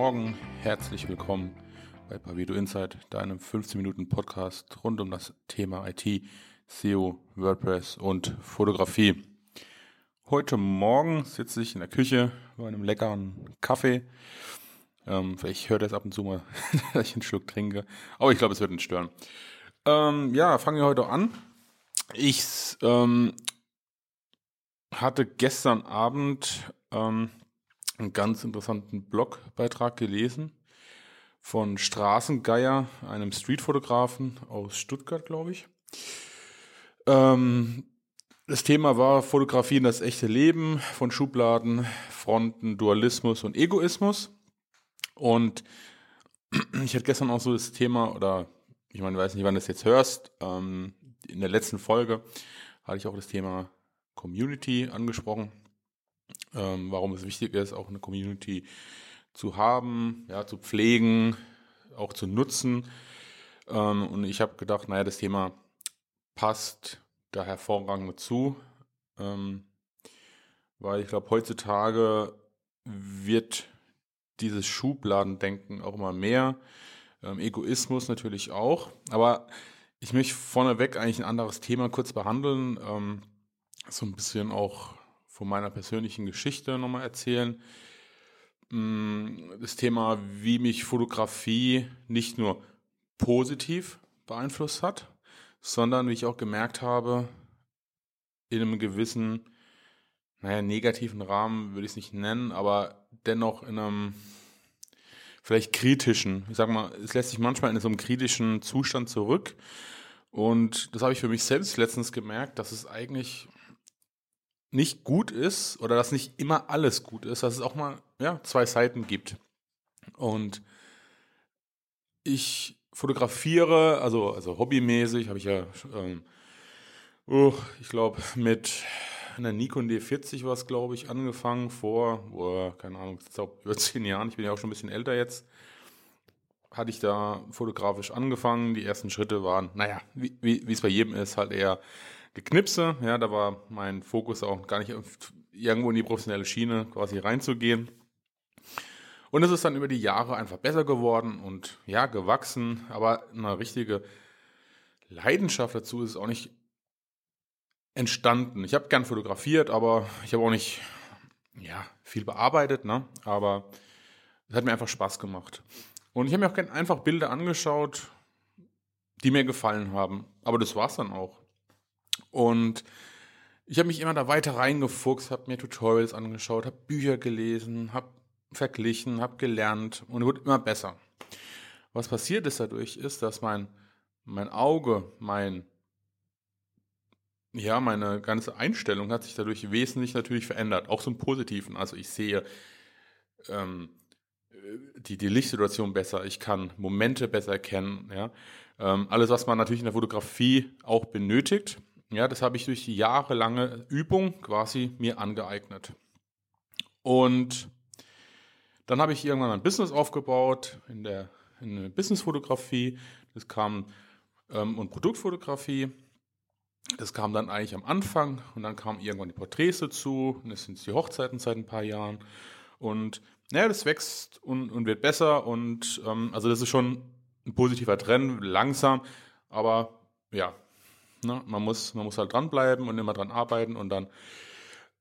Morgen. Herzlich willkommen bei Pavido Insight, deinem 15 Minuten Podcast rund um das Thema IT, SEO, WordPress und Fotografie. Heute Morgen sitze ich in der Küche bei einem leckeren Kaffee. Ähm, vielleicht hört es ab und zu mal, dass ich einen Schluck trinke. Aber ich glaube, es wird nicht stören. Ähm, ja, fangen wir heute an. Ich ähm, hatte gestern Abend ähm, einen ganz interessanten Blogbeitrag gelesen von Straßengeier, einem Streetfotografen aus Stuttgart, glaube ich. Ähm, das Thema war Fotografie in das echte Leben von Schubladen, Fronten, Dualismus und Egoismus. Und ich hatte gestern auch so das Thema, oder ich meine, weiß nicht, wann du das jetzt hörst, ähm, in der letzten Folge hatte ich auch das Thema Community angesprochen ähm, warum es wichtig ist, auch eine Community zu haben, ja, zu pflegen, auch zu nutzen. Ähm, und ich habe gedacht, naja, das Thema passt da hervorragend zu, ähm, weil ich glaube, heutzutage wird dieses Schubladendenken auch immer mehr, ähm, Egoismus natürlich auch, aber ich möchte vorneweg eigentlich ein anderes Thema kurz behandeln, ähm, so ein bisschen auch von meiner persönlichen Geschichte nochmal erzählen. Mm, das Thema, wie mich Fotografie nicht nur positiv beeinflusst hat, sondern wie ich auch gemerkt habe, in einem gewissen, naja, negativen Rahmen würde ich es nicht nennen, aber dennoch in einem vielleicht kritischen, ich sag mal, es lässt sich manchmal in so einem kritischen Zustand zurück. Und das habe ich für mich selbst letztens gemerkt, dass es eigentlich nicht gut ist oder dass nicht immer alles gut ist, dass es auch mal ja, zwei Seiten gibt. Und ich fotografiere, also, also hobbymäßig, habe ich ja, ähm, oh, ich glaube, mit einer Nikon D40 war es, glaube ich, angefangen vor, oh, keine Ahnung, über zehn Jahren, ich bin ja auch schon ein bisschen älter jetzt, hatte ich da fotografisch angefangen. Die ersten Schritte waren, naja, wie, wie es bei jedem ist, halt eher Geknipse. Ja, da war mein Fokus auch gar nicht irgendwo in die professionelle Schiene quasi reinzugehen. Und es ist dann über die Jahre einfach besser geworden und ja, gewachsen. Aber eine richtige Leidenschaft dazu ist auch nicht entstanden. Ich habe gern fotografiert, aber ich habe auch nicht ja, viel bearbeitet, ne? aber es hat mir einfach Spaß gemacht. Und ich habe mir auch gern einfach Bilder angeschaut, die mir gefallen haben. Aber das war es dann auch. Und ich habe mich immer da weiter reingefuchst, habe mir Tutorials angeschaut, habe Bücher gelesen, habe verglichen, habe gelernt und wurde immer besser. Was passiert ist dadurch, ist, dass mein, mein Auge, mein, ja, meine ganze Einstellung hat sich dadurch wesentlich natürlich verändert, auch zum Positiven. Also ich sehe ähm, die, die Lichtsituation besser, ich kann Momente besser erkennen, ja. Ähm, alles, was man natürlich in der Fotografie auch benötigt, ja, das habe ich durch die jahrelange Übung quasi mir angeeignet. Und dann habe ich irgendwann ein Business aufgebaut in der, in Businessfotografie. Das kam ähm, und Produktfotografie. Das kam dann eigentlich am Anfang und dann kamen irgendwann die Porträts dazu. Und das sind die Hochzeiten seit ein paar Jahren. Und naja, das wächst und, und wird besser. Und ähm, also das ist schon ein positiver Trend, langsam. Aber ja, Ne? Man, muss, man muss halt dranbleiben und immer dran arbeiten und dann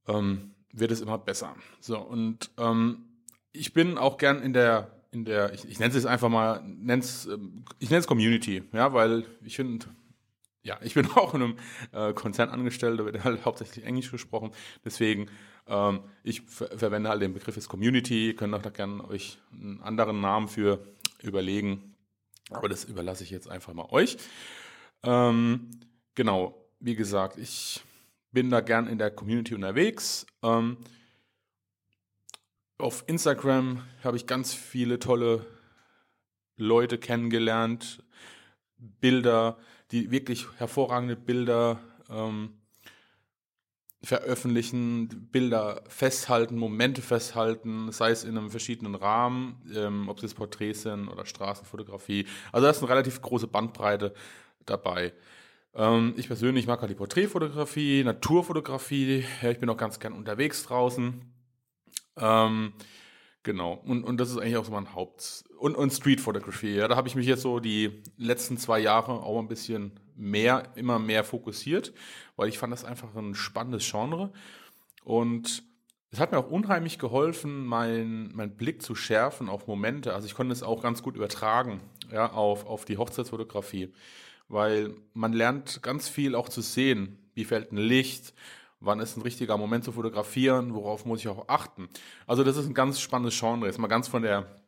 ähm, wird es immer besser. So, und ähm, ich bin auch gern in der, in der, ich, ich nenne es jetzt einfach mal, nenn's, ähm, ich nenne es Community, ja, weil ich finde, ja, ich bin auch in einem äh, Konzern angestellt, da wird halt hauptsächlich Englisch gesprochen. Deswegen, ähm, ich ver verwende halt den Begriff des Community. Ihr könnt auch da gerne euch einen anderen Namen für überlegen. Aber das überlasse ich jetzt einfach mal euch. Ähm, genau, wie gesagt, ich bin da gern in der Community unterwegs. Ähm, auf Instagram habe ich ganz viele tolle Leute kennengelernt, Bilder, die wirklich hervorragende Bilder ähm, veröffentlichen, Bilder festhalten, Momente festhalten, sei es in einem verschiedenen Rahmen, ähm, ob es Porträts sind oder Straßenfotografie. Also da ist eine relativ große Bandbreite dabei. Ähm, ich persönlich mag halt die Porträtfotografie, Naturfotografie. Ja, ich bin auch ganz gern unterwegs draußen. Ähm, Genau. Und, und das ist eigentlich auch so mein Haupt- und, und Street. Ja, da habe ich mich jetzt so die letzten zwei Jahre auch ein bisschen mehr, immer mehr fokussiert, weil ich fand das einfach ein spannendes Genre. Und es hat mir auch unheimlich geholfen, meinen mein Blick zu schärfen auf Momente. Also ich konnte es auch ganz gut übertragen, ja, auf, auf die Hochzeitsfotografie. Weil man lernt ganz viel auch zu sehen. Wie fällt ein Licht? wann ist ein richtiger Moment zu fotografieren, worauf muss ich auch achten. Also das ist ein ganz spannendes Genre, jetzt mal ganz von der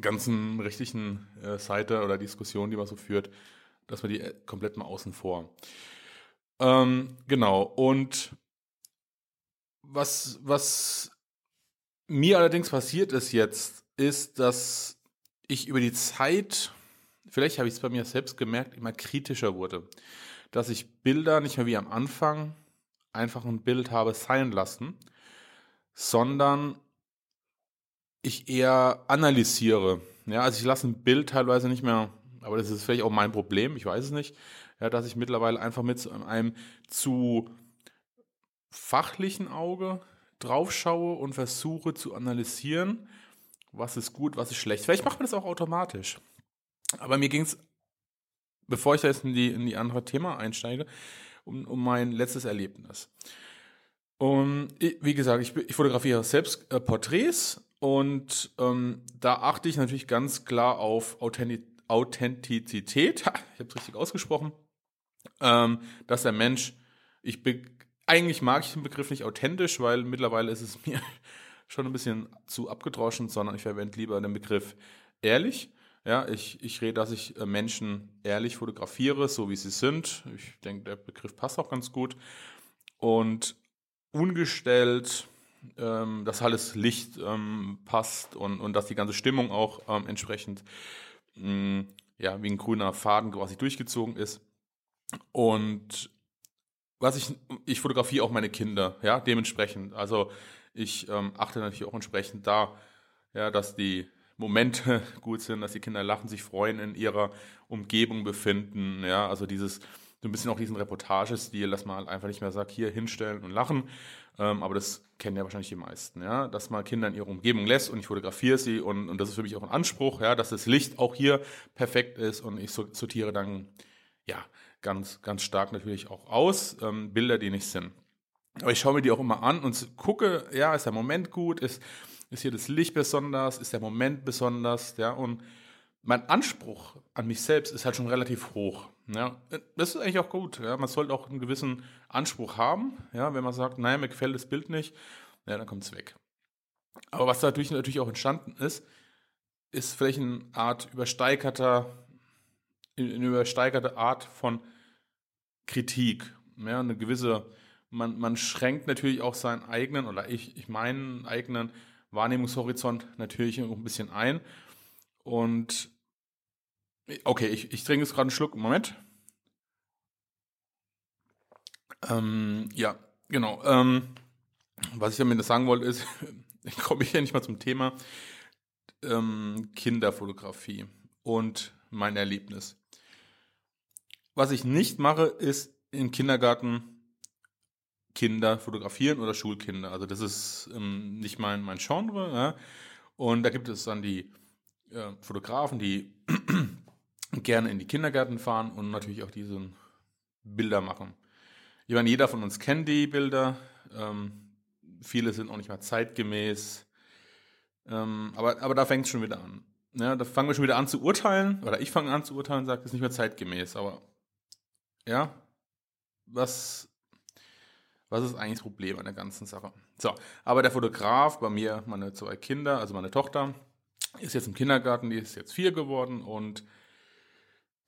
ganzen richtigen äh, Seite oder Diskussion, die man so führt, dass man die äh, komplett mal außen vor. Ähm, genau, und was, was mir allerdings passiert ist jetzt, ist, dass ich über die Zeit, vielleicht habe ich es bei mir selbst gemerkt, immer kritischer wurde. Dass ich Bilder nicht mehr wie am Anfang einfach ein Bild habe sein lassen, sondern ich eher analysiere. Ja, also ich lasse ein Bild teilweise nicht mehr, aber das ist vielleicht auch mein Problem, ich weiß es nicht, ja, dass ich mittlerweile einfach mit einem zu fachlichen Auge draufschaue und versuche zu analysieren, was ist gut, was ist schlecht. Vielleicht macht man das auch automatisch. Aber mir ging es, bevor ich da jetzt in die, in die andere Thema einsteige, um, um mein letztes Erlebnis. Und wie gesagt, ich, ich fotografiere selbst äh, Porträts und ähm, da achte ich natürlich ganz klar auf Authentizität. Ha, ich habe es richtig ausgesprochen. Ähm, dass der Mensch, ich eigentlich mag ich den Begriff nicht authentisch, weil mittlerweile ist es mir schon ein bisschen zu abgedroschen, sondern ich verwende lieber den Begriff ehrlich. Ja, ich, ich rede, dass ich äh, Menschen ehrlich fotografiere, so wie sie sind. Ich denke, der Begriff passt auch ganz gut. Und ungestellt, ähm, dass alles Licht ähm, passt und, und dass die ganze Stimmung auch ähm, entsprechend mh, mm, ja, wie ein grüner Faden quasi durchgezogen ist. Und was ich, ich fotografiere auch meine Kinder, ja, dementsprechend. Also ich ähm, achte natürlich auch entsprechend da, ja, dass die Momente gut sind, dass die Kinder lachen, sich freuen, in ihrer Umgebung befinden. Ja, also dieses, so ein bisschen auch diesen Reportagestil, dass man halt einfach nicht mehr sagt, hier hinstellen und lachen. Ähm, aber das kennen ja wahrscheinlich die meisten, ja, dass man Kinder in ihrer Umgebung lässt und ich fotografiere sie und, und das ist für mich auch ein Anspruch, ja, dass das Licht auch hier perfekt ist und ich sortiere dann, ja, ganz, ganz stark natürlich auch aus, ähm, Bilder, die nicht sind. Aber ich schaue mir die auch immer an und gucke, ja, ist der Moment gut, ist, ist hier das Licht besonders, ist der Moment besonders, ja, und mein Anspruch an mich selbst ist halt schon relativ hoch. Ja. Das ist eigentlich auch gut. Ja. Man sollte auch einen gewissen Anspruch haben. Ja. Wenn man sagt, naja, mir gefällt das Bild nicht, ja, dann kommt es weg. Aber was dadurch natürlich auch entstanden ist, ist vielleicht eine Art übersteigerter, eine übersteigerte Art von Kritik. Ja, eine gewisse, man, man schränkt natürlich auch seinen eigenen oder ich, ich meinen eigenen Wahrnehmungshorizont natürlich ein bisschen ein. Und okay, ich, ich trinke jetzt gerade einen Schluck. Moment. Ähm, ja, genau. Ähm, was ich damit sagen wollte, ist, ich komme hier nicht mal zum Thema ähm, Kinderfotografie und mein Erlebnis. Was ich nicht mache, ist im Kindergarten Kinder fotografieren oder Schulkinder. Also das ist ähm, nicht mein, mein Genre. Ja? Und da gibt es dann die äh, Fotografen, die gerne in die Kindergärten fahren und natürlich auch diese Bilder machen. Ich meine, jeder von uns kennt die Bilder. Ähm, viele sind auch nicht mehr zeitgemäß. Ähm, aber, aber da fängt es schon wieder an. Ja, da fangen wir schon wieder an zu urteilen, oder ich fange an zu urteilen und sage, das ist nicht mehr zeitgemäß. Aber ja, was was ist eigentlich das Problem an der ganzen Sache? So, aber der Fotograf, bei mir meine zwei Kinder, also meine Tochter, ist jetzt im Kindergarten, die ist jetzt vier geworden und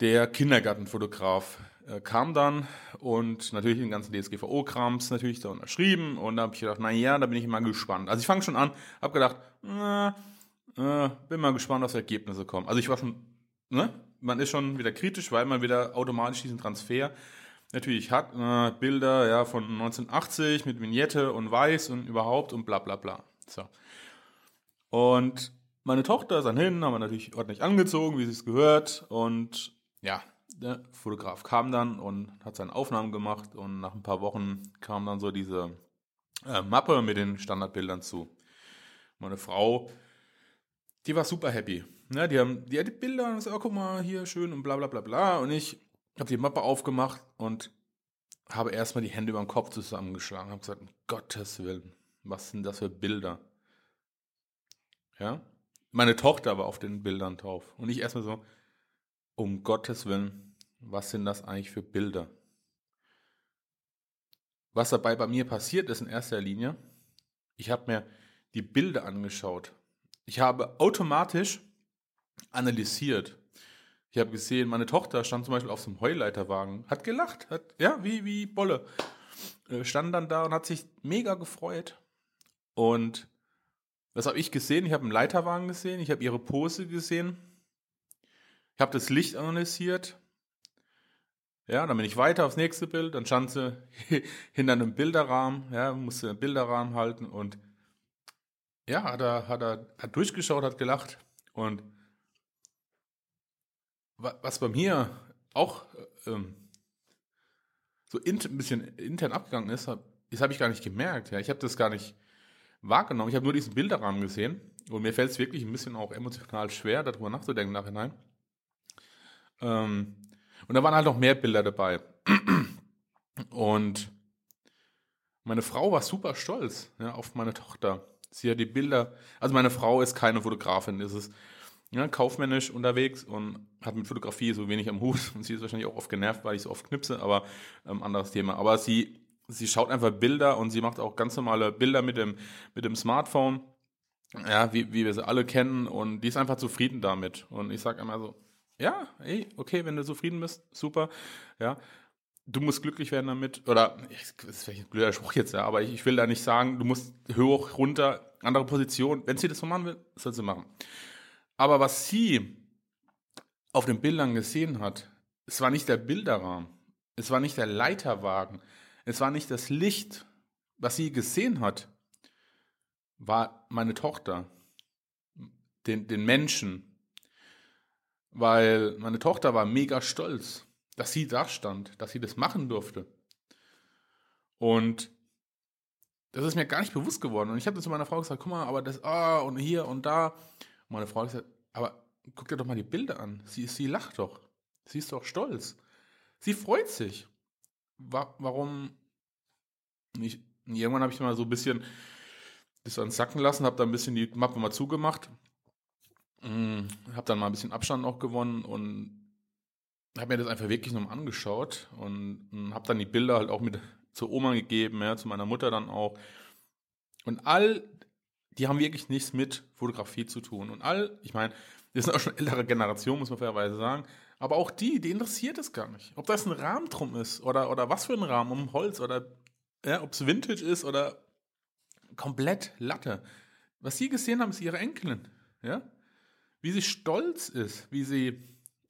der Kindergartenfotograf äh, kam dann und natürlich den ganzen DSGVO-Krams natürlich da unterschrieben und da habe ich gedacht, naja, da bin ich mal gespannt. Also ich fange schon an, habe gedacht, äh, äh, bin mal gespannt, was Ergebnisse kommen. Also ich war schon, ne, man ist schon wieder kritisch, weil man wieder automatisch diesen Transfer natürlich hat, äh, Bilder ja, von 1980 mit Vignette und Weiß und überhaupt und bla bla bla. So. Und meine Tochter ist dann hin, haben wir natürlich ordentlich angezogen, wie sie es gehört. Und ja, der Fotograf kam dann und hat seine Aufnahmen gemacht. Und nach ein paar Wochen kam dann so diese äh, Mappe mit den Standardbildern zu. Meine Frau die war super happy. Ja, die haben die, die Bilder und gesagt, oh, guck mal, hier schön und bla bla bla bla. Und ich habe die Mappe aufgemacht und habe erstmal die Hände über den Kopf zusammengeschlagen. Habe gesagt, um Gottes Willen, was sind das für Bilder? Ja, meine Tochter war auf den Bildern drauf. Und ich erstmal so, um Gottes Willen, was sind das eigentlich für Bilder? Was dabei bei mir passiert ist in erster Linie, ich habe mir die Bilder angeschaut. Ich habe automatisch analysiert. Ich habe gesehen, meine Tochter stand zum Beispiel auf so einem Heuleiterwagen, hat gelacht, hat, ja, wie, wie Bolle. Äh, stand dann da und hat sich mega gefreut. Und was habe ich gesehen? Ich habe einen Leiterwagen gesehen, ich habe ihre Pose gesehen, ich habe das Licht analysiert. Ja, dann bin ich weiter aufs nächste Bild, dann stand sie hinter einem Bilderrahmen, ja, musste einen Bilderrahmen halten und ja, hat er, hat er hat durchgeschaut, hat gelacht und was bei mir auch ähm, so in, ein bisschen intern abgegangen ist, das habe ich gar nicht gemerkt. Ja. Ich habe das gar nicht wahrgenommen. Ich habe nur diesen Bilderrahmen gesehen und mir fällt es wirklich ein bisschen auch emotional schwer, darüber nachzudenken nachhinein. Ähm, und da waren halt noch mehr Bilder dabei. Und meine Frau war super stolz ja, auf meine Tochter. Sie hat die Bilder, also meine Frau ist keine Fotografin, ist es ja, kaufmännisch unterwegs und hat mit Fotografie so wenig am Hut und sie ist wahrscheinlich auch oft genervt, weil ich so oft knipse, aber ähm, anderes Thema. Aber sie, sie schaut einfach Bilder und sie macht auch ganz normale Bilder mit dem, mit dem Smartphone, ja, wie, wie wir sie alle kennen und die ist einfach zufrieden damit. Und ich sage immer so, ja, ey, okay, wenn du zufrieden bist, super, ja. Du musst glücklich werden damit, oder, das ist vielleicht ein blöder Spruch jetzt, ja, aber ich, ich will da nicht sagen, du musst hoch, runter, andere Position. Wenn sie das so machen will, soll sie machen. Aber was sie auf den Bildern gesehen hat, es war nicht der Bilderrahmen, es war nicht der Leiterwagen, es war nicht das Licht, was sie gesehen hat, war meine Tochter, den, den Menschen. Weil meine Tochter war mega stolz, dass sie da stand, dass sie das machen durfte. Und das ist mir gar nicht bewusst geworden. Und ich habe zu meiner Frau gesagt, guck mal, aber das, ah, und hier und da. Und meine Frau hat gesagt, aber guck dir doch mal die Bilder an. Sie, sie lacht doch. Sie ist doch stolz. Sie freut sich. Wa warum nicht? Irgendwann habe ich mal so ein bisschen das dann sacken lassen, habe dann ein bisschen die Mappe mal zugemacht. Hm, habe dann mal ein bisschen Abstand auch gewonnen und habe mir das einfach wirklich nochmal angeschaut und, und habe dann die Bilder halt auch mit zur Oma gegeben, ja, zu meiner Mutter dann auch. Und all die haben wirklich nichts mit Fotografie zu tun. Und all, ich meine, das sind auch schon ältere Generationen, muss man fairerweise sagen, aber auch die, die interessiert es gar nicht. Ob das ein Rahmen drum ist oder, oder was für ein Rahmen, um Holz oder ja, ob es Vintage ist oder komplett Latte. Was sie gesehen haben, ist ihre Enkelin. Ja? Wie sie stolz ist, wie sie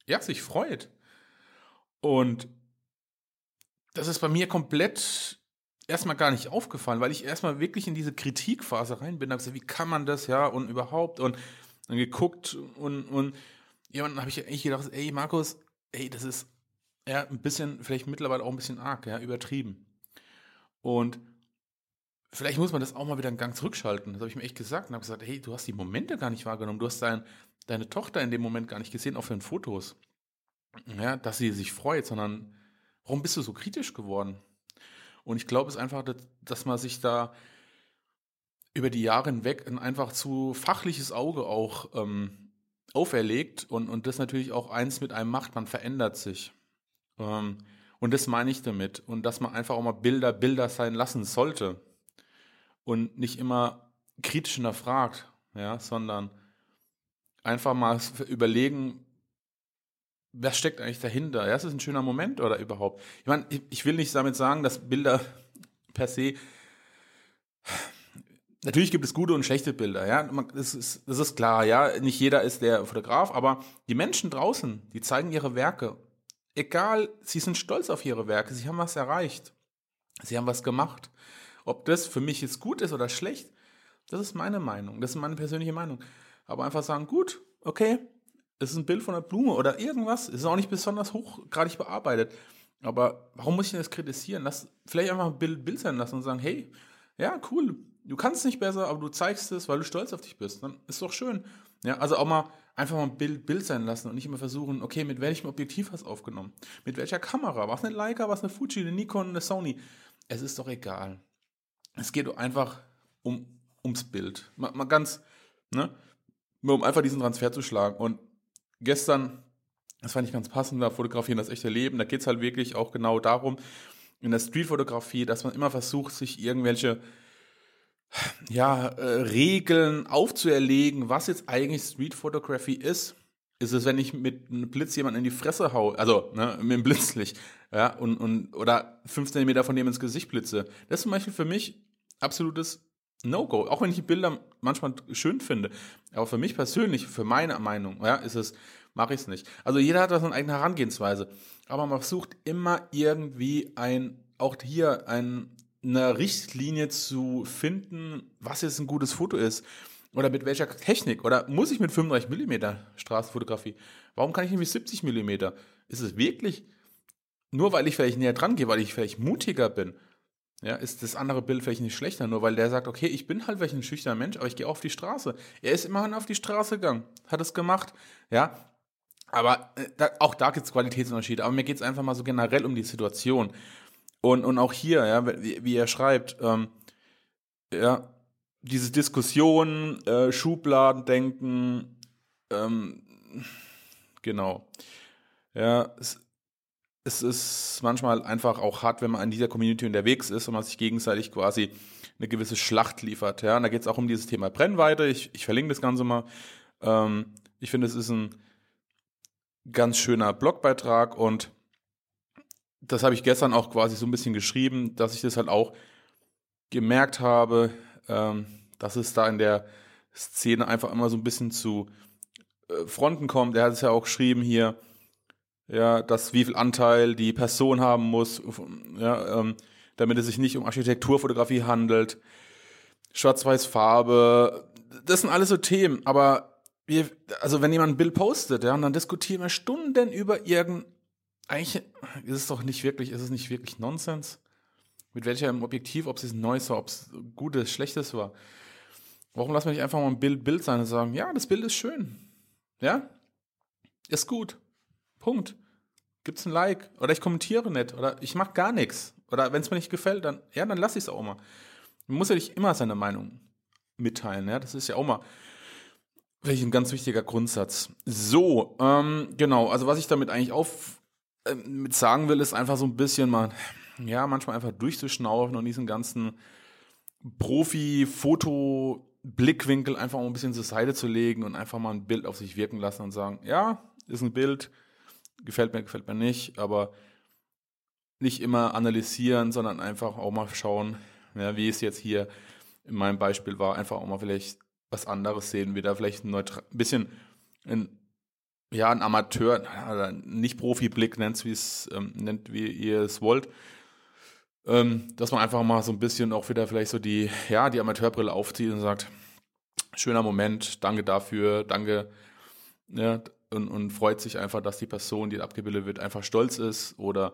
ja, sich freut. Und das ist bei mir komplett erstmal gar nicht aufgefallen, weil ich erstmal wirklich in diese Kritikphase rein bin. Da gesagt, wie kann man das, ja, und überhaupt und dann geguckt und, und jemanden habe ich echt gedacht, ey, Markus, ey, das ist ja ein bisschen, vielleicht mittlerweile auch ein bisschen arg, ja, übertrieben. Und vielleicht muss man das auch mal wieder einen Gang zurückschalten. Das habe ich mir echt gesagt und habe gesagt, hey, du hast die Momente gar nicht wahrgenommen. Du hast dein, deine Tochter in dem Moment gar nicht gesehen auf den Fotos. Ja, dass sie sich freut, sondern warum bist du so kritisch geworden? Und ich glaube es einfach, dass, dass man sich da über die Jahre hinweg ein einfach zu fachliches Auge auch ähm, auferlegt und, und das natürlich auch eins mit einem macht, man verändert sich. Ähm, und das meine ich damit. Und dass man einfach auch mal Bilder Bilder sein lassen sollte. Und nicht immer kritisch hinterfragt, ja, sondern einfach mal überlegen, was steckt eigentlich dahinter? Ja, ist es ein schöner Moment oder überhaupt? Ich meine, ich will nicht damit sagen, dass Bilder per se. Natürlich gibt es gute und schlechte Bilder, ja. Das ist, das ist klar, ja. Nicht jeder ist der Fotograf, aber die Menschen draußen, die zeigen ihre Werke. Egal, sie sind stolz auf ihre Werke, sie haben was erreicht. Sie haben was gemacht. Ob das für mich jetzt gut ist oder schlecht, das ist meine Meinung, das ist meine persönliche Meinung. Aber einfach sagen, gut, okay, ist ein Bild von einer Blume oder irgendwas. Es ist auch nicht besonders hochgradig bearbeitet. Aber warum muss ich denn das kritisieren? Lass vielleicht einfach ein Bild, Bild sein lassen und sagen, hey, ja, cool, du kannst nicht besser, aber du zeigst es, weil du stolz auf dich bist. Dann ist doch schön. Ja, also auch mal einfach mal ein Bild, Bild sein lassen und nicht immer versuchen, okay, mit welchem Objektiv hast du aufgenommen? Mit welcher Kamera? Was eine Leica, was eine Fuji, eine Nikon, eine Sony? Es ist doch egal. Es geht einfach um, ums Bild. Mal, mal ganz, ne? Nur um einfach diesen Transfer zu schlagen. Und gestern, das fand ich ganz passend, da fotografieren das echte Leben, da geht es halt wirklich auch genau darum, in der Streetfotografie, dass man immer versucht, sich irgendwelche ja, äh, Regeln aufzuerlegen, was jetzt eigentlich Street Photography ist. Ist es, wenn ich mit einem Blitz jemanden in die Fresse hau, also ne, mit dem Blitzlicht, ja, und, und oder 15 Meter von dem ins Gesicht blitze. Das ist zum Beispiel für mich absolutes No-Go. Auch wenn ich die Bilder manchmal schön finde. Aber für mich persönlich, für meine Meinung, ja, ist es, mache ich es nicht. Also jeder hat seine eigene Herangehensweise. Aber man versucht immer irgendwie ein, auch hier ein eine Richtlinie zu finden, was jetzt ein gutes Foto ist oder mit welcher Technik oder muss ich mit 35 mm Straßenfotografie? Warum kann ich nicht mit 70 mm? Ist es wirklich nur weil ich vielleicht näher dran gehe, weil ich vielleicht mutiger bin? Ja, ist das andere Bild vielleicht nicht schlechter, nur weil der sagt, okay, ich bin halt vielleicht ein schüchterner Mensch, aber ich gehe auf die Straße. Er ist immerhin auf die Straße gegangen, hat es gemacht, ja. Aber äh, da, auch da gibt es Qualitätsunterschiede. Aber mir geht es einfach mal so generell um die Situation. Und, und auch hier, ja, wie, wie er schreibt, ähm, ja, diese Diskussion, äh, Schubladendenken, ähm, genau. Ja, es, es ist manchmal einfach auch hart, wenn man in dieser Community unterwegs ist und man sich gegenseitig quasi eine gewisse Schlacht liefert. Ja, und da geht es auch um dieses Thema Brennweite. Ich, ich verlinke das Ganze mal. Ähm, ich finde, es ist ein ganz schöner Blogbeitrag und das habe ich gestern auch quasi so ein bisschen geschrieben, dass ich das halt auch gemerkt habe, ähm, dass es da in der Szene einfach immer so ein bisschen zu äh, Fronten kommt. Er hat es ja auch geschrieben hier, ja, dass wie viel Anteil die Person haben muss, ja, ähm, damit es sich nicht um Architekturfotografie handelt, Schwarz-Weiß-Farbe, das sind alles so Themen, aber wir, also wenn jemand ein Bild postet, ja, und dann diskutieren wir Stunden über irgendein eigentlich ist es doch nicht wirklich, ist es nicht wirklich Nonsens? Mit welchem Objektiv, ob es neues war, ob es gutes, schlechtes war. Warum lassen wir nicht einfach mal ein Bild Bild sein und sagen, ja, das Bild ist schön. Ja? Ist gut. Punkt. Gibt's ein Like oder ich kommentiere nicht oder ich mache gar nichts oder wenn es mir nicht gefällt, dann ja, dann lasse ich es auch mal. Man muss ja nicht immer seine Meinung mitteilen, ja, das ist ja auch mal welch ein ganz wichtiger Grundsatz. So, ähm, genau, also was ich damit eigentlich auf ähm, mit sagen will, ist einfach so ein bisschen mal, ja, manchmal einfach durchzuschnaufen und diesen ganzen Profi-Foto-Blickwinkel einfach mal ein bisschen zur Seite zu legen und einfach mal ein Bild auf sich wirken lassen und sagen, ja, ist ein Bild, gefällt mir, gefällt mir nicht, aber nicht immer analysieren, sondern einfach auch mal schauen, ja, wie es jetzt hier in meinem Beispiel war, einfach auch mal vielleicht was anderes sehen, wieder vielleicht ein, ein bisschen ein ja, ein Amateur, nicht Profi-Blick nennt, es, ähm, nennt, wie ihr es wollt. Ähm, dass man einfach mal so ein bisschen auch wieder vielleicht so die, ja, die Amateurbrille aufzieht und sagt, schöner Moment, danke dafür, danke, ja, und, und freut sich einfach, dass die Person, die abgebildet wird, einfach stolz ist oder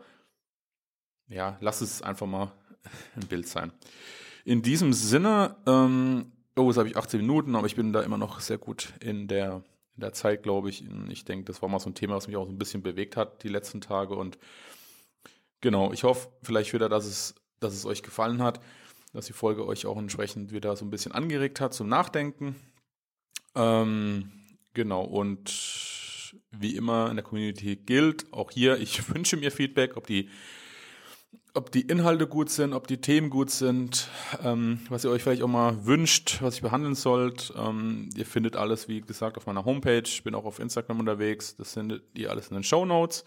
ja, lass es einfach mal ein Bild sein. In diesem Sinne, ähm, oh, jetzt habe ich 18 Minuten, aber ich bin da immer noch sehr gut in der in der Zeit, glaube ich. Ich denke, das war mal so ein Thema, was mich auch so ein bisschen bewegt hat die letzten Tage. Und genau, ich hoffe vielleicht wieder, dass es, dass es euch gefallen hat, dass die Folge euch auch entsprechend wieder so ein bisschen angeregt hat zum Nachdenken. Ähm, genau, wie immer in der Community gilt, auch hier, ich wünsche mir Feedback, ob die ob die Inhalte gut sind, ob die Themen gut sind, ähm, was ihr euch vielleicht auch mal wünscht, was ich behandeln sollt. Ähm, ihr findet alles, wie gesagt, auf meiner Homepage. Ich bin auch auf Instagram unterwegs. Das findet ihr alles in den Show Notes.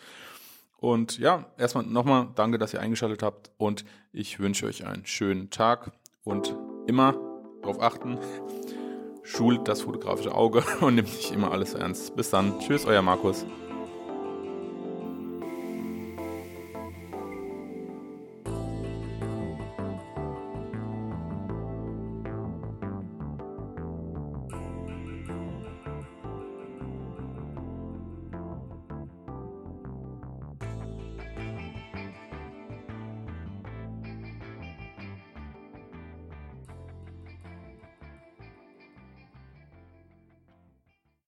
Und ja, erstmal nochmal danke, dass ihr eingeschaltet habt und ich wünsche euch einen schönen Tag und immer darauf achten, schult das fotografische Auge und nimmt nicht immer alles ernst. Bis dann. Tschüss, euer Markus.